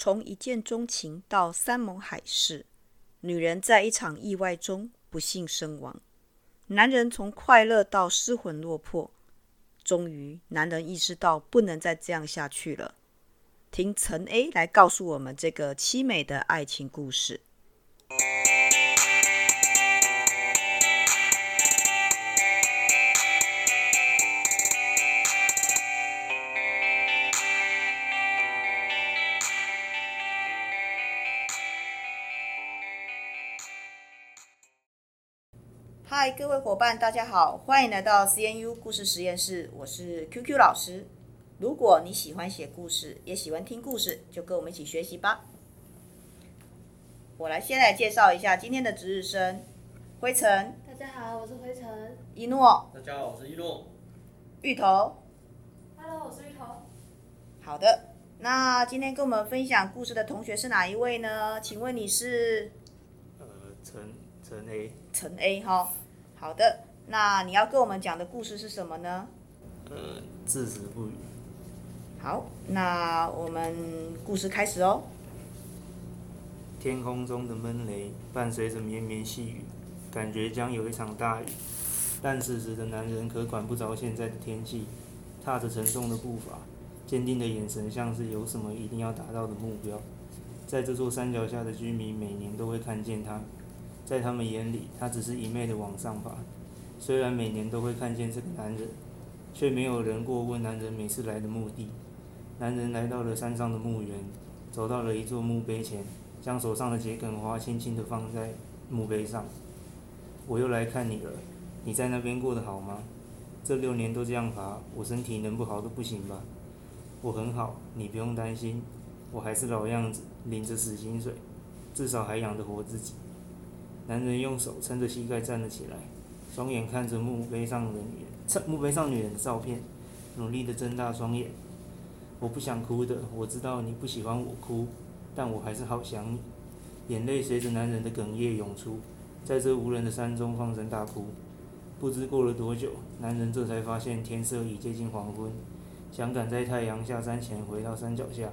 从一见钟情到山盟海誓，女人在一场意外中不幸身亡，男人从快乐到失魂落魄。终于，男人意识到不能再这样下去了。听陈 A 来告诉我们这个凄美的爱情故事。嗨，各位伙伴，大家好，欢迎来到 CNU 故事实验室，我是 QQ 老师。如果你喜欢写故事，也喜欢听故事，就跟我们一起学习吧。我来先来介绍一下今天的值日生：灰尘。大家好，我是灰尘。一诺。大家好，我是一诺。芋头。Hello，我是芋头。好的，那今天跟我们分享故事的同学是哪一位呢？请问你是？呃，陈。陈 A，陈 A 哈，好的，那你要跟我们讲的故事是什么呢？呃，至死不渝。好，那我们故事开始哦。天空中的闷雷伴随着绵绵细雨，感觉将有一场大雨。但此时的男人可管不着现在的天气，踏着沉重的步伐，坚定的眼神像是有什么一定要达到的目标。在这座山脚下的居民每年都会看见他。在他们眼里，他只是一昧的往上爬。虽然每年都会看见这个男人，却没有人过问男人每次来的目的。男人来到了山上的墓园，走到了一座墓碑前，将手上的桔梗花轻轻地放在墓碑上。我又来看你了，你在那边过得好吗？这六年都这样爬，我身体能不好都不行吧？我很好，你不用担心，我还是老样子，领着死薪水，至少还养得活自己。男人用手撑着膝盖站了起来，双眼看着墓碑上的女人，墓碑上女人的照片，努力地睁大双眼。我不想哭的，我知道你不喜欢我哭，但我还是好想你。眼泪随着男人的哽咽涌出，在这无人的山中放声大哭。不知过了多久，男人这才发现天色已接近黄昏，想赶在太阳下山前回到山脚下，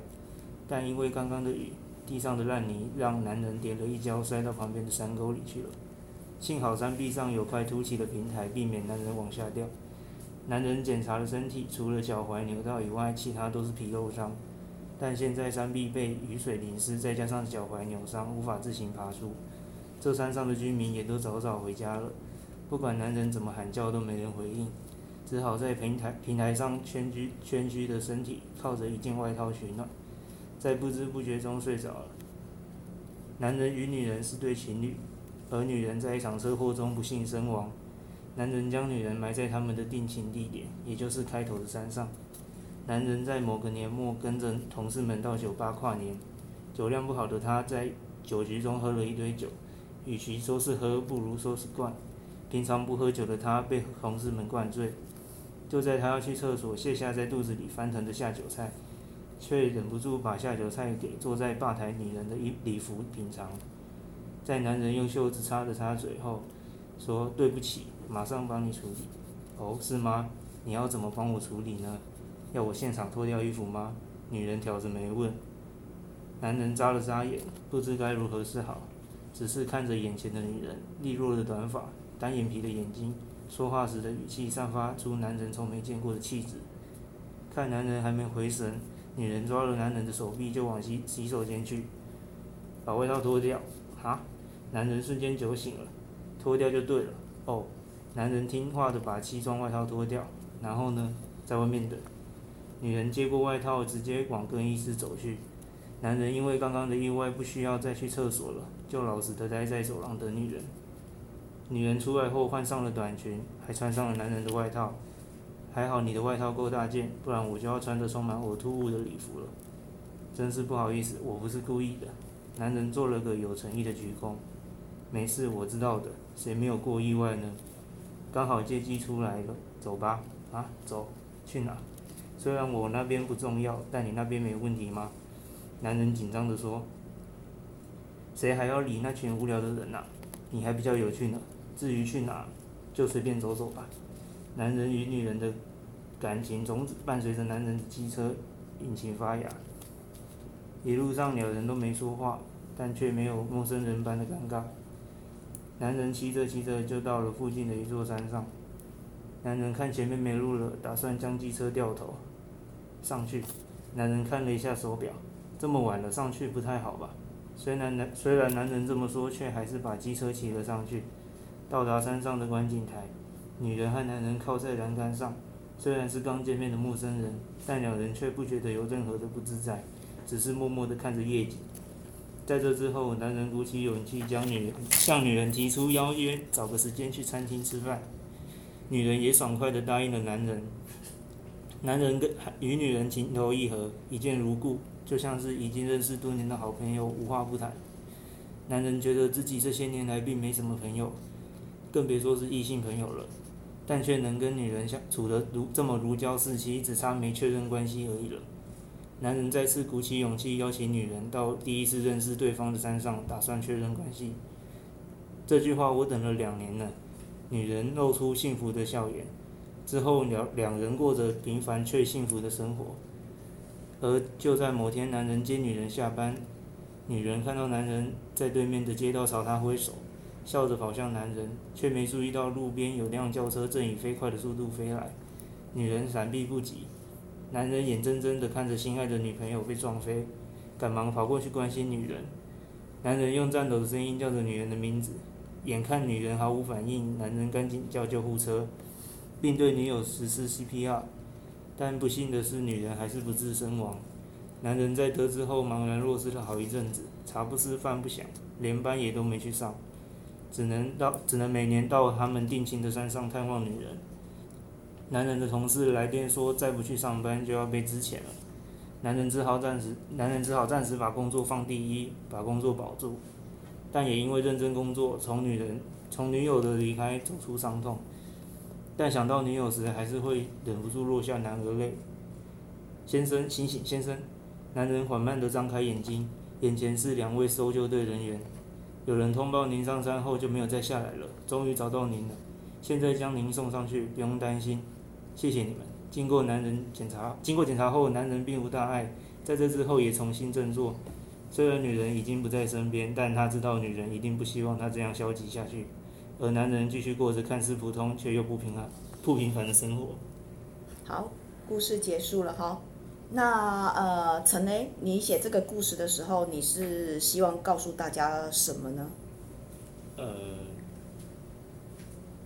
但因为刚刚的雨。地上的烂泥让男人跌了一跤，摔到旁边的山沟里去了。幸好山壁上有块凸起的平台，避免男人往下掉。男人检查了身体，除了脚踝扭到以外，其他都是皮肉伤。但现在山壁被雨水淋湿，再加上脚踝扭伤，无法自行爬出。这山上的居民也都早早回家了。不管男人怎么喊叫，都没人回应，只好在平台平台上蜷曲蜷曲的身体，靠着一件外套取暖。在不知不觉中睡着了。男人与女人是对情侣，而女人在一场车祸中不幸身亡。男人将女人埋在他们的定情地点，也就是开头的山上。男人在某个年末跟着同事们到酒吧跨年，酒量不好的他在酒局中喝了一堆酒，与其说是喝，不如说是灌。平常不喝酒的他被同事们灌醉，就在他要去厕所卸下在肚子里翻腾的下酒菜。却忍不住把下酒菜给坐在吧台女人的衣礼服品尝，在男人用袖子擦了擦嘴后，说：“对不起，马上帮你处理。”“哦，是吗？你要怎么帮我处理呢？要我现场脱掉衣服吗？”女人挑着眉问。男人眨了眨眼，不知该如何是好，只是看着眼前的女人，利落的短发，单眼皮的眼睛，说话时的语气散发出男人从没见过的气质。看男人还没回神。女人抓了男人的手臂，就往洗洗手间去，把外套脱掉。哈，男人瞬间酒醒了，脱掉就对了。哦，男人听话的把西装外套脱掉，然后呢，在外面等。女人接过外套，直接往更衣室走去。男人因为刚刚的意外，不需要再去厕所了，就老实的待在走廊等女人。女人出来后换上了短裙，还穿上了男人的外套。还好你的外套够大件，不然我就要穿着充满呕吐物的礼服了。真是不好意思，我不是故意的。男人做了个有诚意的鞠躬。没事，我知道的。谁没有过意外呢？刚好借机出来了，走吧。啊，走，去哪？虽然我那边不重要，但你那边没问题吗？男人紧张地说。谁还要理那群无聊的人啊？你还比较有趣呢。至于去哪，就随便走走吧。男人与女人的感情种子伴随着男人的机车引擎发芽，一路上两人都没说话，但却没有陌生人般的尴尬。男人骑着骑着就到了附近的一座山上。男人看前面没路了，打算将机车掉头上去。男人看了一下手表，这么晚了，上去不太好吧？虽然男虽然男人这么说，却还是把机车骑了上去。到达山上的观景台，女人和男人靠在栏杆上。虽然是刚见面的陌生人，但两人却不觉得有任何的不自在，只是默默地看着夜景。在这之后，男人鼓起勇气将女人向女人提出邀约，找个时间去餐厅吃饭。女人也爽快地答应了男人。男人跟与女人情投意合，一见如故，就像是已经认识多年的好朋友，无话不谈。男人觉得自己这些年来并没什么朋友，更别说是异性朋友了，但却能跟女人相处得如这么如胶似漆，只差没确认关系而已了。男人再次鼓起勇气邀请女人到第一次认识对方的山上，打算确认关系。这句话我等了两年了。女人露出幸福的笑颜。之后，两两人过着平凡却幸福的生活。而就在某天，男人接女人下班，女人看到男人在对面的街道朝她挥手，笑着跑向男人，却没注意到路边有辆轿车正以飞快的速度飞来。女人闪避不及，男人眼睁睁地看着心爱的女朋友被撞飞，赶忙跑过去关心女人。男人用颤抖的声音叫着女人的名字，眼看女人毫无反应，男人赶紧叫救护车。并对女友实施 CPR，但不幸的是，女人还是不治身亡。男人在得知后茫然若失了好一阵子，茶不思饭不想，连班也都没去上，只能到只能每年到他们定亲的山上探望女人。男人的同事来电说，再不去上班就要被支遣了。男人只好暂时，男人只好暂时把工作放第一，把工作保住，但也因为认真工作，从女人从女友的离开走出伤痛。但想到女友时，还是会忍不住落下男儿泪。先生，醒醒，先生！男人缓慢地张开眼睛，眼前是两位搜救队人员。有人通报您上山后就没有再下来了，终于找到您了。现在将您送上去，不用担心。谢谢你们。经过男人检查，经过检查后，男人并无大碍，在这之后也重新振作。虽然女人已经不在身边，但他知道女人一定不希望他这样消极下去。而男人继续过着看似普通却又不平安、不平凡的生活。好，故事结束了哈。那呃，陈雷，你写这个故事的时候，你是希望告诉大家什么呢？呃，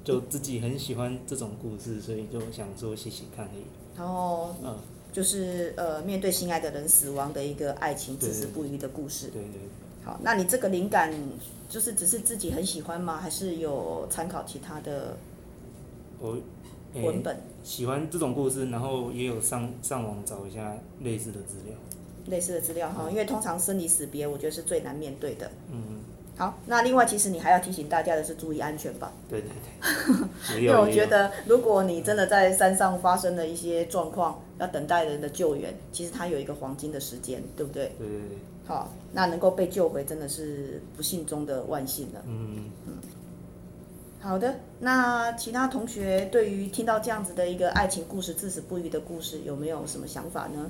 就自己很喜欢这种故事，所以就想说写写看而已。然后，嗯，就是呃，面对心爱的人死亡的一个爱情至死不渝的故事。对对，对。好，那你这个灵感。就是只是自己很喜欢吗？还是有参考其他的文本？欸，喜欢这种故事，然后也有上上网找一下类似的资料。类似的资料哈，因为通常生离死别，我觉得是最难面对的。嗯。好，那另外其实你还要提醒大家的是注意安全吧。对对对。因为我觉得，如果你真的在山上发生了一些状况，要等待人的救援，其实它有一个黄金的时间，对不对？对对对。好，那能够被救回，真的是不幸中的万幸了。嗯嗯。好的，那其他同学对于听到这样子的一个爱情故事、至死不渝的故事，有没有什么想法呢？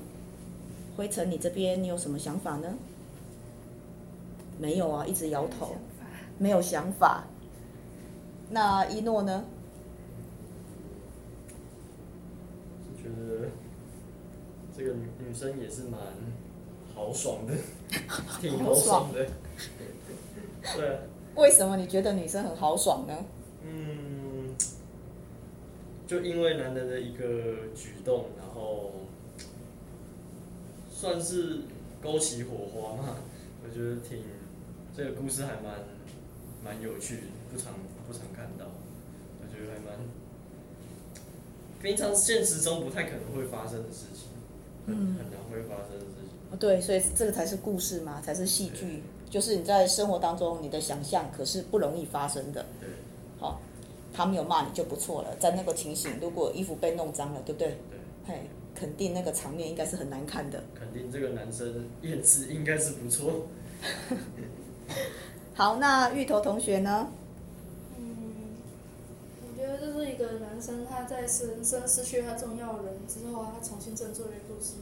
灰尘，你这边你有什么想法呢？没有啊，一直摇头，没有想法。那一诺呢？我觉得这个女女生也是蛮。豪爽的，挺豪爽的。对啊。为什么你觉得女生很豪爽呢？嗯，就因为男人的一个举动，然后算是勾起火花嘛。我觉得挺这个故事还蛮蛮有趣的，不常不常看到。我觉得还蛮平常现实中不太可能会发生的事情，很很难会发生的事情。对，所以这个才是故事嘛，才是戏剧。就是你在生活当中，你的想象可是不容易发生的。对。好，他没有骂你就不错了。在那个情形，如果衣服被弄脏了，对不对？对。嘿，肯定那个场面应该是很难看的。肯定这个男生颜值应该是不错。好，那芋头同学呢？嗯，我觉得这是一个男生他在人生失去他重要的人之后，他重新振作的故事。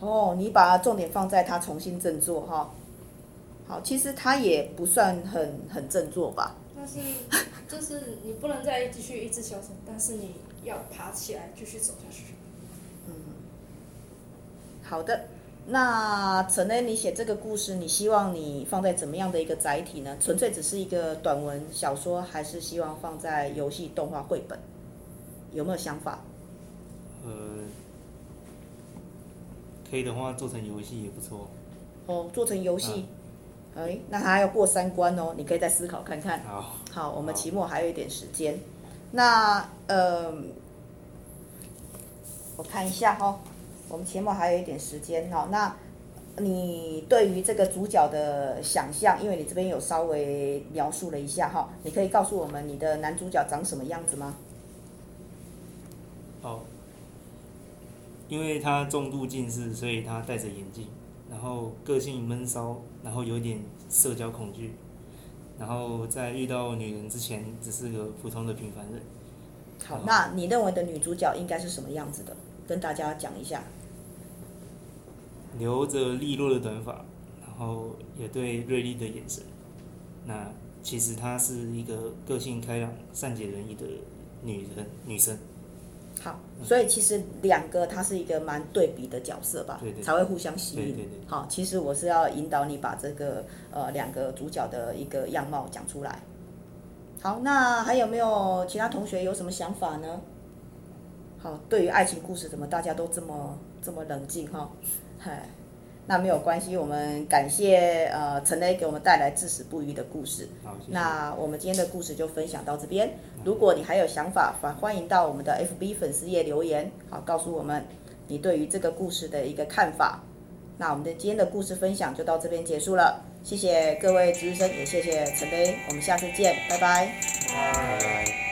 哦，你把重点放在他重新振作哈。好，其实他也不算很很振作吧。但是，就是你不能再继续一直消沉，但是你要爬起来继续走下去。嗯，好的。那陈恩，你写这个故事，你希望你放在怎么样的一个载体呢？纯粹只是一个短文小说，还是希望放在游戏、动画、绘本？有没有想法？呃，可以的话做成游戏也不错。哦，做成游戏，哎、啊，那还要过三关哦，你可以再思考看看。好，好，我们期末还有一点时间。那呃，我看一下哈、哦。我们期末还有一点时间哈，那你对于这个主角的想象，因为你这边有稍微描述了一下哈，你可以告诉我们你的男主角长什么样子吗？哦，因为他重度近视，所以他戴着眼镜，然后个性闷骚，然后有点社交恐惧，然后在遇到女人之前，只是个普通的平凡人。好，那你认为的女主角应该是什么样子的？跟大家讲一下。留着利落的短发，然后也对锐利的眼神。那其实她是一个个性开朗、善解人意的女人女生。好，所以其实两个它是一个蛮对比的角色吧，对对对，才会互相吸引。对对对。好，其实我是要引导你把这个呃两个主角的一个样貌讲出来。好，那还有没有其他同学有什么想法呢？好，对于爱情故事，怎么大家都这么这么冷静哈？嗨，那没有关系，我们感谢呃陈雷给我们带来至死不渝的故事。好，谢谢。那我们今天的故事就分享到这边。如果你还有想法，欢欢迎到我们的 FB 粉丝页留言，好，告诉我们你对于这个故事的一个看法。那我们的今天的故事分享就到这边结束了，谢谢各位值日生，也谢谢陈雷，我们下次见，拜拜。拜拜。